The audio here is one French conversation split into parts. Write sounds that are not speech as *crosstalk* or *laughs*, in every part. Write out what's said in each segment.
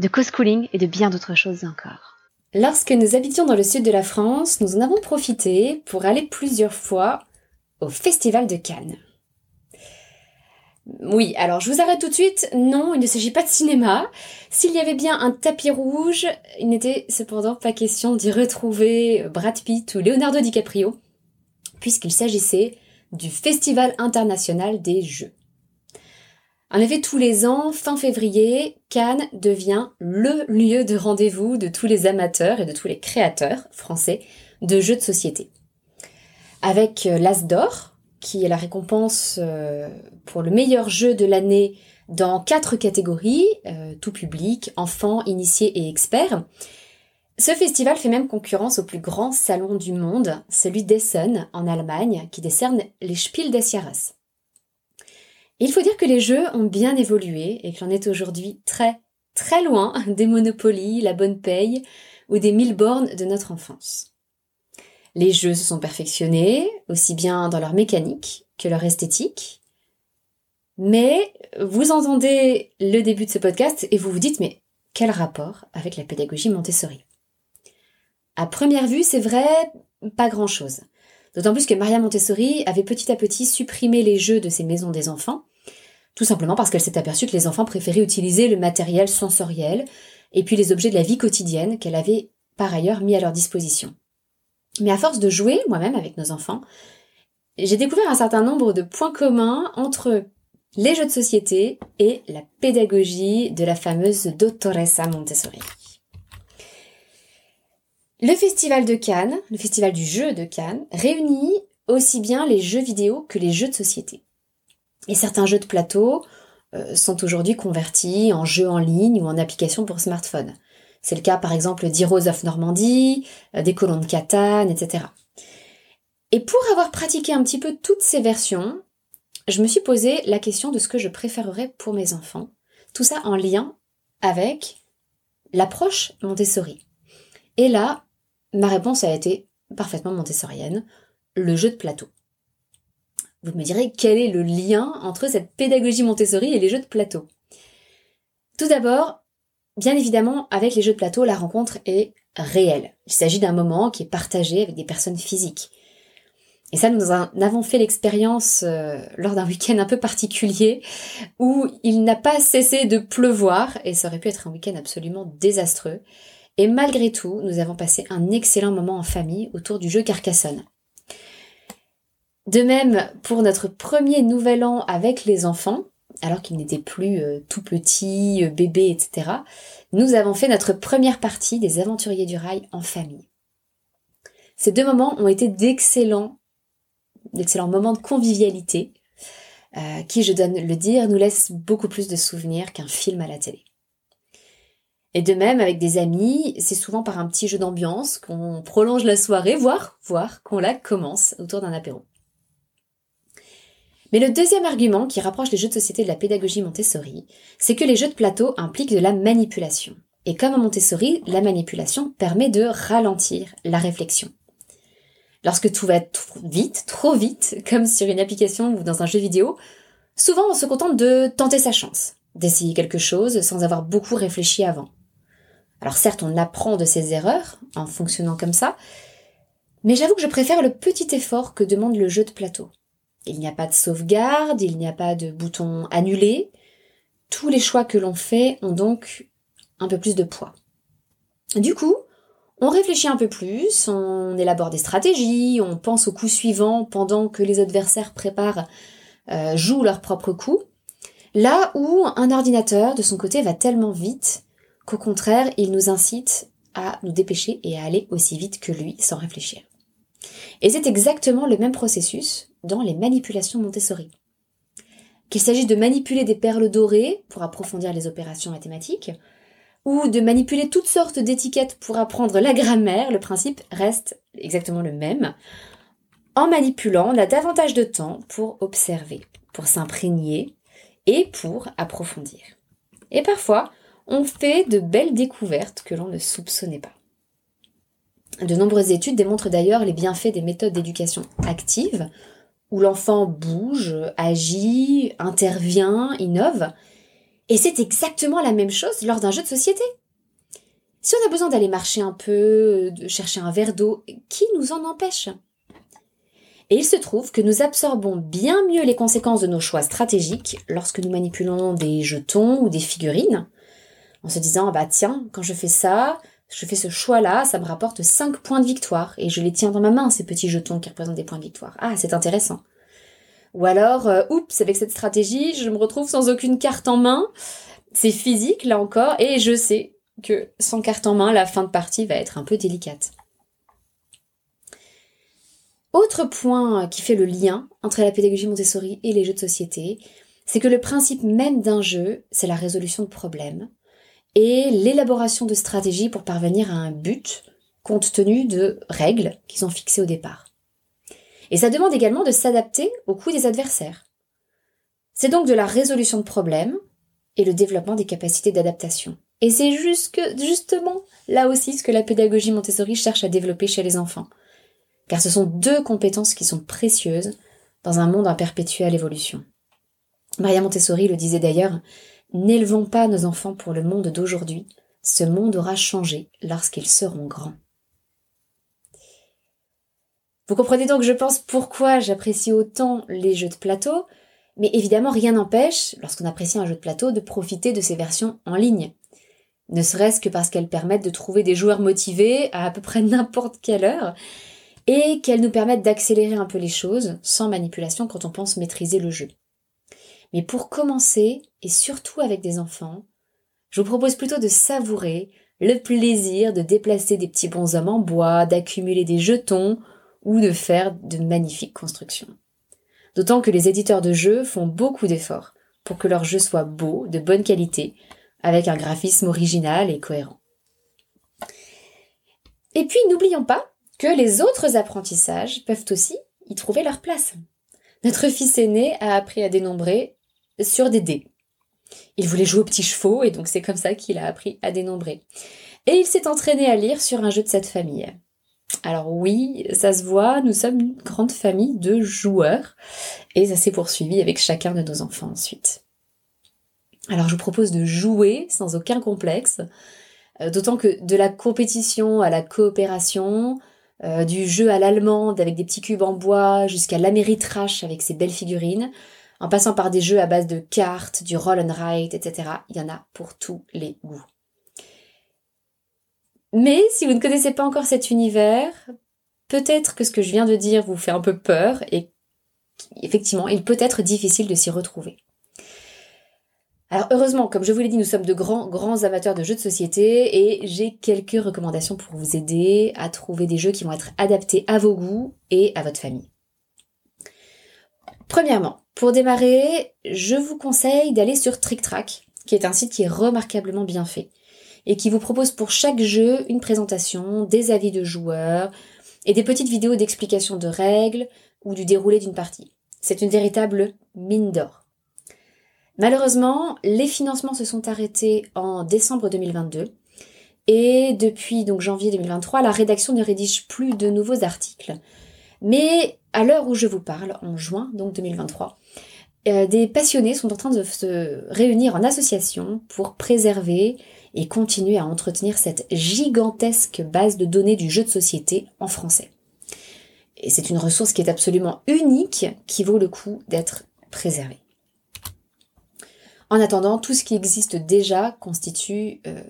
de co-schooling et de bien d'autres choses encore. Lorsque nous habitions dans le sud de la France, nous en avons profité pour aller plusieurs fois au Festival de Cannes. Oui, alors je vous arrête tout de suite. Non, il ne s'agit pas de cinéma. S'il y avait bien un tapis rouge, il n'était cependant pas question d'y retrouver Brad Pitt ou Leonardo DiCaprio, puisqu'il s'agissait du Festival international des jeux. En effet, tous les ans, fin février, Cannes devient le lieu de rendez-vous de tous les amateurs et de tous les créateurs français de jeux de société. Avec euh, l'As d'or, qui est la récompense euh, pour le meilleur jeu de l'année dans quatre catégories, euh, tout public, enfants, initiés et experts. Ce festival fait même concurrence au plus grand salon du monde, celui d'Essen en Allemagne, qui décerne les Spiel des Jahres. Il faut dire que les jeux ont bien évolué et que l'on est aujourd'hui très, très loin *laughs* des monopolies, la bonne paye ou des mille bornes de notre enfance. Les jeux se sont perfectionnés, aussi bien dans leur mécanique que leur esthétique. Mais vous entendez le début de ce podcast et vous vous dites mais quel rapport avec la pédagogie Montessori? À première vue, c'est vrai, pas grand-chose. D'autant plus que Maria Montessori avait petit à petit supprimé les jeux de ses maisons des enfants tout simplement parce qu'elle s'est aperçue que les enfants préféraient utiliser le matériel sensoriel et puis les objets de la vie quotidienne qu'elle avait par ailleurs mis à leur disposition. Mais à force de jouer moi-même avec nos enfants, j'ai découvert un certain nombre de points communs entre les jeux de société et la pédagogie de la fameuse Dottoressa Montessori. Le festival de Cannes, le festival du jeu de Cannes, réunit aussi bien les jeux vidéo que les jeux de société. Et certains jeux de plateau euh, sont aujourd'hui convertis en jeux en ligne ou en applications pour smartphone. C'est le cas par exemple d'Heroes of Normandie, euh, des colons de Catane, etc. Et pour avoir pratiqué un petit peu toutes ces versions, je me suis posé la question de ce que je préférerais pour mes enfants. Tout ça en lien avec l'approche Montessori. Et là, ma réponse a été parfaitement montessorienne, le jeu de plateau. Vous me direz quel est le lien entre cette pédagogie Montessori et les jeux de plateau? Tout d'abord, bien évidemment, avec les jeux de plateau, la rencontre est réelle. Il s'agit d'un moment qui est partagé avec des personnes physiques. Et ça, nous en avons fait l'expérience euh, lors d'un week-end un peu particulier où il n'a pas cessé de pleuvoir et ça aurait pu être un week-end absolument désastreux. Et malgré tout, nous avons passé un excellent moment en famille autour du jeu Carcassonne. De même, pour notre premier nouvel an avec les enfants, alors qu'ils n'étaient plus euh, tout petits, euh, bébés, etc., nous avons fait notre première partie des aventuriers du rail en famille. Ces deux moments ont été d'excellents, d'excellents moments de convivialité, euh, qui, je donne le dire, nous laissent beaucoup plus de souvenirs qu'un film à la télé. Et de même, avec des amis, c'est souvent par un petit jeu d'ambiance qu'on prolonge la soirée, voire, voire qu'on la commence autour d'un apéro. Mais le deuxième argument qui rapproche les jeux de société de la pédagogie Montessori, c'est que les jeux de plateau impliquent de la manipulation. Et comme à Montessori, la manipulation permet de ralentir la réflexion. Lorsque tout va vite, trop vite, *laughs* comme sur une application ou dans un jeu vidéo, souvent on se contente de tenter sa chance, d'essayer quelque chose sans avoir beaucoup réfléchi avant. Alors certes, on apprend de ses erreurs en fonctionnant comme ça, mais j'avoue que je préfère le petit effort que demande le jeu de plateau. Il n'y a pas de sauvegarde, il n'y a pas de bouton annulé. Tous les choix que l'on fait ont donc un peu plus de poids. Du coup, on réfléchit un peu plus, on élabore des stratégies, on pense au coup suivant pendant que les adversaires préparent, euh, jouent leur propre coup. Là où un ordinateur, de son côté, va tellement vite qu'au contraire, il nous incite à nous dépêcher et à aller aussi vite que lui sans réfléchir. Et c'est exactement le même processus dans les manipulations Montessori. Qu'il s'agisse de manipuler des perles dorées pour approfondir les opérations mathématiques, ou de manipuler toutes sortes d'étiquettes pour apprendre la grammaire, le principe reste exactement le même. En manipulant, on a davantage de temps pour observer, pour s'imprégner et pour approfondir. Et parfois, on fait de belles découvertes que l'on ne soupçonnait pas. De nombreuses études démontrent d'ailleurs les bienfaits des méthodes d'éducation active, où l'enfant bouge, agit, intervient, innove. Et c'est exactement la même chose lors d'un jeu de société. Si on a besoin d'aller marcher un peu, de chercher un verre d'eau, qui nous en empêche? Et il se trouve que nous absorbons bien mieux les conséquences de nos choix stratégiques lorsque nous manipulons des jetons ou des figurines, en se disant, bah tiens, quand je fais ça, je fais ce choix-là, ça me rapporte 5 points de victoire, et je les tiens dans ma main, ces petits jetons qui représentent des points de victoire. Ah, c'est intéressant. Ou alors, euh, oups, avec cette stratégie, je me retrouve sans aucune carte en main. C'est physique, là encore, et je sais que sans carte en main, la fin de partie va être un peu délicate. Autre point qui fait le lien entre la pédagogie Montessori et les jeux de société, c'est que le principe même d'un jeu, c'est la résolution de problèmes, et l'élaboration de stratégies pour parvenir à un but compte tenu de règles qui sont fixées au départ. Et ça demande également de s'adapter au coût des adversaires. C'est donc de la résolution de problèmes et le développement des capacités d'adaptation. Et c'est justement là aussi ce que la pédagogie Montessori cherche à développer chez les enfants. Car ce sont deux compétences qui sont précieuses dans un monde en perpétuelle évolution. Maria Montessori le disait d'ailleurs, N'élevons pas nos enfants pour le monde d'aujourd'hui, ce monde aura changé lorsqu'ils seront grands. Vous comprenez donc, je pense, pourquoi j'apprécie autant les jeux de plateau, mais évidemment rien n'empêche, lorsqu'on apprécie un jeu de plateau, de profiter de ces versions en ligne. Ne serait-ce que parce qu'elles permettent de trouver des joueurs motivés à à peu près n'importe quelle heure, et qu'elles nous permettent d'accélérer un peu les choses, sans manipulation quand on pense maîtriser le jeu. Mais pour commencer, et surtout avec des enfants, je vous propose plutôt de savourer le plaisir de déplacer des petits bonshommes en bois, d'accumuler des jetons ou de faire de magnifiques constructions. D'autant que les éditeurs de jeux font beaucoup d'efforts pour que leurs jeux soient beaux, de bonne qualité, avec un graphisme original et cohérent. Et puis n'oublions pas que les autres apprentissages peuvent aussi y trouver leur place. Notre fils aîné a appris à dénombrer sur des dés. Il voulait jouer aux petits chevaux et donc c'est comme ça qu'il a appris à dénombrer. Et il s'est entraîné à lire sur un jeu de cette famille. Alors oui, ça se voit, nous sommes une grande famille de joueurs et ça s'est poursuivi avec chacun de nos enfants ensuite. Alors je vous propose de jouer sans aucun complexe, euh, d'autant que de la compétition à la coopération, euh, du jeu à l'allemande avec des petits cubes en bois jusqu'à l'améritrash avec ses belles figurines, en passant par des jeux à base de cartes, du roll and write, etc. Il y en a pour tous les goûts. Mais si vous ne connaissez pas encore cet univers, peut-être que ce que je viens de dire vous fait un peu peur et effectivement, il peut être difficile de s'y retrouver. Alors heureusement, comme je vous l'ai dit, nous sommes de grands, grands amateurs de jeux de société et j'ai quelques recommandations pour vous aider à trouver des jeux qui vont être adaptés à vos goûts et à votre famille. Premièrement, pour démarrer, je vous conseille d'aller sur TrickTrack, qui est un site qui est remarquablement bien fait et qui vous propose pour chaque jeu une présentation, des avis de joueurs et des petites vidéos d'explication de règles ou du déroulé d'une partie. C'est une véritable mine d'or. Malheureusement, les financements se sont arrêtés en décembre 2022 et depuis donc janvier 2023, la rédaction ne rédige plus de nouveaux articles. Mais à l'heure où je vous parle, en juin donc 2023, euh, des passionnés sont en train de se réunir en association pour préserver et continuer à entretenir cette gigantesque base de données du jeu de société en français. Et c'est une ressource qui est absolument unique, qui vaut le coup d'être préservée. En attendant, tout ce qui existe déjà constitue euh,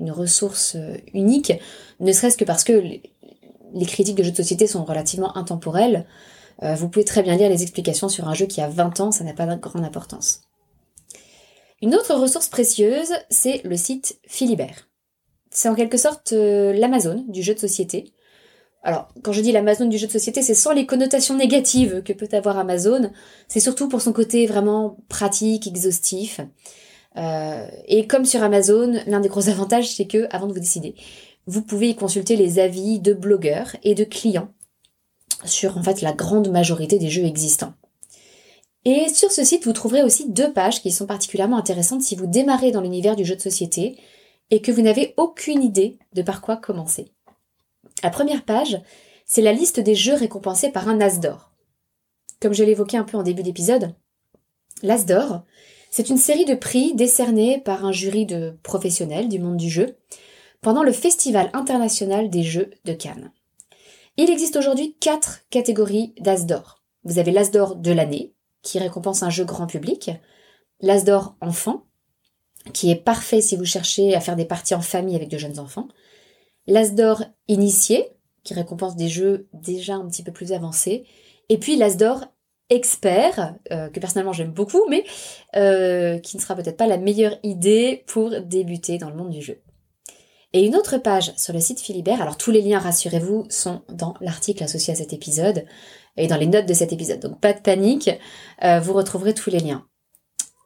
une ressource euh, unique, ne serait-ce que parce que les critiques de jeux de société sont relativement intemporelles. Euh, vous pouvez très bien lire les explications sur un jeu qui a 20 ans, ça n'a pas de grande importance. Une autre ressource précieuse, c'est le site Philibert. C'est en quelque sorte euh, l'Amazon du jeu de société. Alors, quand je dis l'Amazon du jeu de société, c'est sans les connotations négatives que peut avoir Amazon. C'est surtout pour son côté vraiment pratique, exhaustif. et comme sur Amazon, l'un des gros *laughs* avantages, c'est que, avant de vous décider, vous pouvez y consulter les avis de blogueurs et de clients sur en fait la grande majorité des jeux existants. Et sur ce site, vous trouverez aussi deux pages qui sont particulièrement intéressantes si vous démarrez dans l'univers du jeu de société et que vous n'avez aucune idée de par quoi commencer. La première page, c'est la liste des jeux récompensés par un As d'or. Comme je l'évoquais un peu en début d'épisode, l'As d'or, c'est une série de prix décernés par un jury de professionnels du monde du jeu pendant le Festival international des jeux de Cannes. Il existe aujourd'hui quatre catégories d'As d'or. Vous avez l'As d'or de l'année, qui récompense un jeu grand public, l'As d'or enfant, qui est parfait si vous cherchez à faire des parties en famille avec de jeunes enfants, l'As d'or initié, qui récompense des jeux déjà un petit peu plus avancés, et puis l'As d'or expert, euh, que personnellement j'aime beaucoup, mais euh, qui ne sera peut-être pas la meilleure idée pour débuter dans le monde du jeu. Et une autre page sur le site Philibert, alors tous les liens, rassurez-vous, sont dans l'article associé à cet épisode et dans les notes de cet épisode, donc pas de panique, euh, vous retrouverez tous les liens.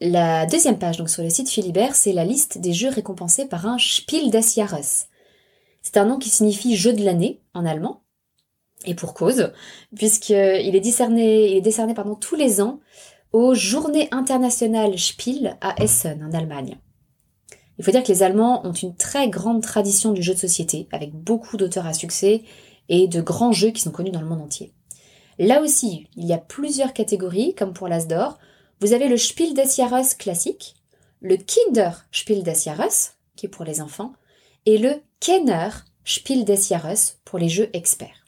La deuxième page, donc sur le site Philibert, c'est la liste des jeux récompensés par un Spiel des Jahres. C'est un nom qui signifie jeu de l'année en allemand, et pour cause, puisqu'il est décerné, il est décerné pardon, tous les ans aux Journées internationales Spiel à Essen, en Allemagne. Il faut dire que les Allemands ont une très grande tradition du jeu de société, avec beaucoup d'auteurs à succès et de grands jeux qui sont connus dans le monde entier. Là aussi, il y a plusieurs catégories, comme pour l'As d'or. Vous avez le Spiel des Jahres classique, le Kinder Spiel des Jahres, qui est pour les enfants, et le Kenner Spiel des Jahres pour les jeux experts.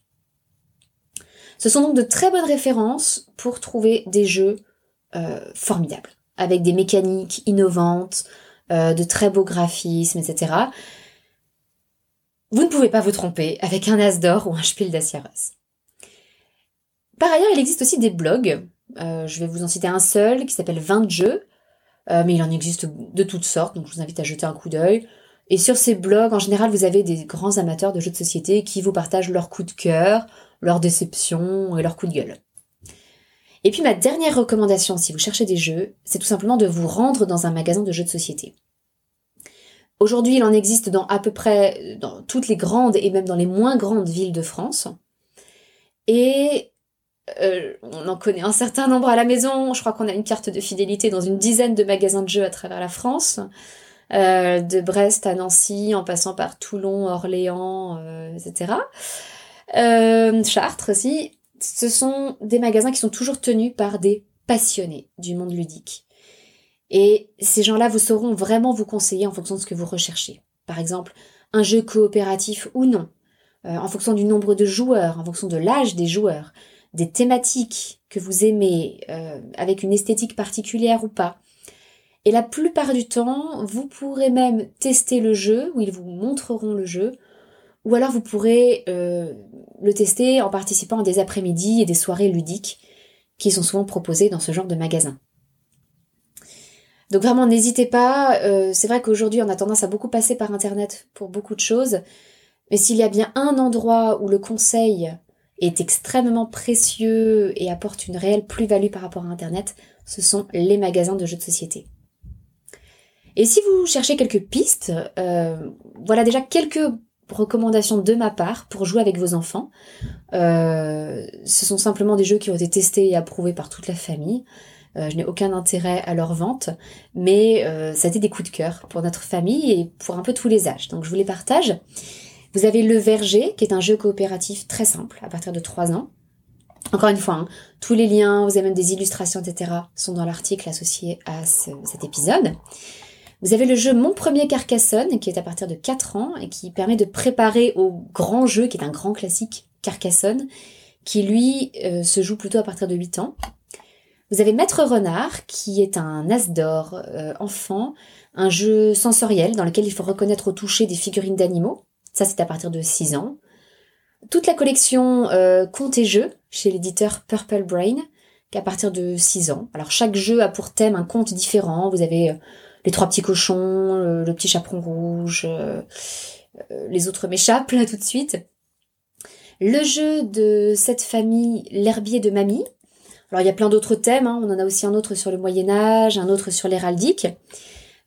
Ce sont donc de très bonnes références pour trouver des jeux euh, formidables, avec des mécaniques innovantes, euh, de très beaux graphismes, etc. Vous ne pouvez pas vous tromper avec un As d'or ou un Spiel des Jahres. Par ailleurs, il existe aussi des blogs. Euh, je vais vous en citer un seul qui s'appelle 20 jeux, euh, mais il en existe de toutes sortes, donc je vous invite à jeter un coup d'œil. Et sur ces blogs, en général, vous avez des grands amateurs de jeux de société qui vous partagent leurs coups de cœur, leurs déceptions et leurs coups de gueule. Et puis ma dernière recommandation, si vous cherchez des jeux, c'est tout simplement de vous rendre dans un magasin de jeux de société. Aujourd'hui, il en existe dans à peu près dans toutes les grandes et même dans les moins grandes villes de France. Et euh, on en connaît un certain nombre à la maison. Je crois qu'on a une carte de fidélité dans une dizaine de magasins de jeux à travers la France. Euh, de Brest à Nancy, en passant par Toulon, Orléans, euh, etc. Chartres aussi ce sont des magasins qui sont toujours tenus par des passionnés du monde ludique. Et ces gens-là vous sauront vraiment vous conseiller en fonction de ce que vous recherchez. Par exemple, un jeu coopératif ou non, euh, en fonction du nombre de joueurs, en fonction de l'âge des joueurs, des thématiques que vous aimez, euh, avec une esthétique particulière ou pas. Et la plupart du temps, vous pourrez même tester le jeu, ou ils vous montreront le jeu, ou alors vous pourrez euh, le tester en participant à des après-midi et des soirées ludiques qui sont souvent proposées dans ce genre de magasin. Donc vraiment n'hésitez pas, euh, c'est vrai qu'aujourd'hui on a tendance à beaucoup passer par Internet pour beaucoup de choses, mais s'il y a bien un endroit où le conseil est extrêmement précieux et apporte une réelle plus-value par rapport à Internet, ce sont les magasins de jeux de société. Et si vous cherchez quelques pistes, euh, voilà déjà quelques recommandations de ma part pour jouer avec vos enfants. Euh, ce sont simplement des jeux qui ont été testés et approuvés par toute la famille. Euh, je n'ai aucun intérêt à leur vente, mais euh, ça a été des coups de cœur pour notre famille et pour un peu tous les âges. Donc je vous les partage. Vous avez Le Verger, qui est un jeu coopératif très simple, à partir de 3 ans. Encore une fois, hein, tous les liens, vous avez même des illustrations, etc., sont dans l'article associé à cet épisode. Vous avez le jeu Mon premier Carcassonne, qui est à partir de 4 ans et qui permet de préparer au grand jeu, qui est un grand classique Carcassonne, qui lui euh, se joue plutôt à partir de 8 ans. Vous avez Maître Renard, qui est un as d'or euh, enfant, un jeu sensoriel dans lequel il faut reconnaître au toucher des figurines d'animaux. Ça, c'est à partir de 6 ans. Toute la collection euh, et Jeux chez l'éditeur Purple Brain, qui à partir de 6 ans. Alors chaque jeu a pour thème un conte différent. Vous avez euh, les trois petits cochons, le, petit chaperon rouge, euh, euh, les autres m'échappent là tout de suite. Le jeu de cette famille, l'herbier de mamie. Alors il y a plein d'autres thèmes, hein. on en a aussi un autre sur le Moyen Âge, un autre sur l'héraldique.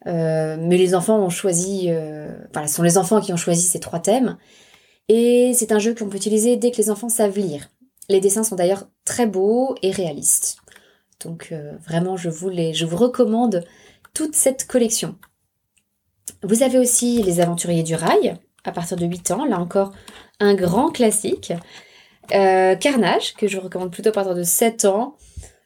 mais les enfants ont choisi, enfin, ce sont les enfants qui ont choisi ces trois thèmes. Et c'est un jeu qu'on peut utiliser dès que les enfants savent lire. Les dessins sont d'ailleurs très beaux et réalistes. Donc vraiment, je vous, les, je vous recommande cette collection. Vous avez aussi Les Aventuriers du Rail, à partir de 8 ans, là encore un grand classique. Euh, Carnage, que je recommande plutôt à partir de 7 ans.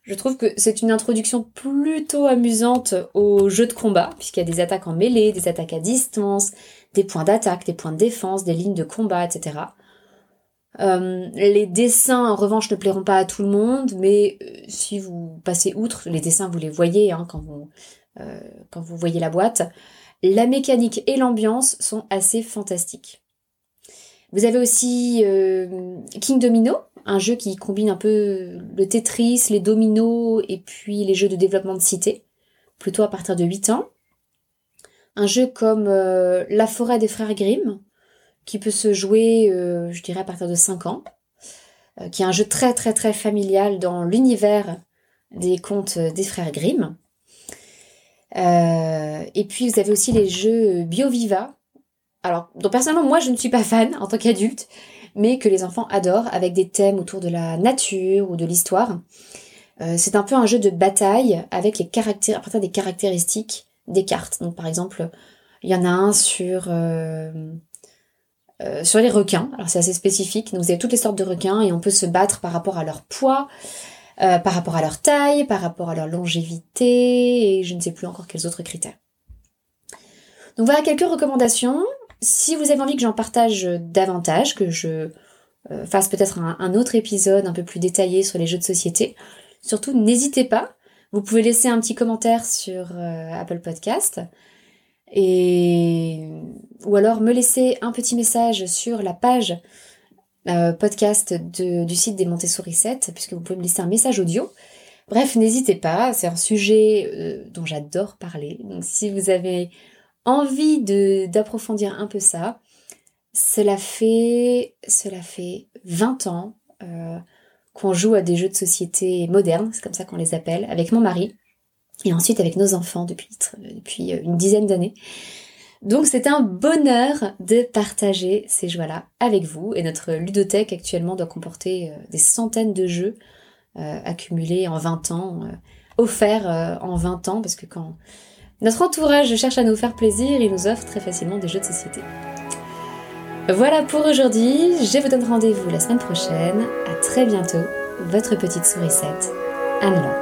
Je trouve que c'est une introduction plutôt amusante au jeu de combat, puisqu'il y a des attaques en mêlée, des attaques à distance, des points d'attaque, des points de défense, des lignes de combat, etc. Euh, les dessins, en revanche, ne plairont pas à tout le monde, mais euh, si vous passez outre, les dessins, vous les voyez hein, quand, vous, quand vous voyez la boîte. La mécanique et l'ambiance sont assez fantastiques. Vous avez aussi euh, King Domino, un jeu qui combine un peu le Tetris, les dominos et puis les jeux de développement de cité, plutôt à partir de 8 ans. Un jeu comme euh, La forêt des frères Grimm, qui peut se jouer, euh, je dirais, à partir de 5 ans, qui est un jeu très très très familial dans l'univers des contes des frères Grimm. Euh, et puis vous avez aussi les jeux BioViva. Alors, dont personnellement moi je ne suis pas fan en tant qu'adulte, mais que les enfants adorent avec des thèmes autour de la nature ou de l'histoire. Euh, c'est un peu un jeu de bataille avec les caractères, à partir des caractéristiques des cartes. Donc par exemple, il y en a un sur euh, sur les requins. Alors c'est assez spécifique. Donc vous avez toutes les sortes de requins et on peut se battre par rapport à leur poids, euh, par rapport à leur taille, par rapport à leur longévité, et je ne sais plus encore quels autres critères. Donc voilà quelques recommandations. Si vous avez envie que j'en partage davantage, que je euh, fasse peut-être un, autre épisode un peu plus détaillé sur les jeux de société, surtout n'hésitez pas. Vous pouvez laisser un petit commentaire sur euh, Apple Podcast. Et ou alors me laisser un petit message sur la page euh, podcast du site des Montessori 7, puisque vous pouvez me laisser un message audio. Bref, n'hésitez pas, c'est un sujet euh, dont j'adore parler. Donc si vous avez envie d'approfondir un peu ça, cela fait, cela fait 20 ans euh, qu'on joue à des jeux de société modernes, c'est comme ça qu'on les appelle, avec mon mari, et ensuite avec nos enfants depuis, depuis une dizaine d'années. Donc c'est un bonheur de partager ces joies-là avec vous. Et notre ludothèque actuellement doit comporter euh, des centaines de jeux euh, accumulés en 20 ans, euh, offerts en 20 ans, parce que quand notre entourage cherche à nous faire plaisir, il nous offre très facilement des jeux de société. Voilà pour aujourd'hui, je vous donne rendez-vous la semaine prochaine. À très bientôt, votre petite sourisette, Anne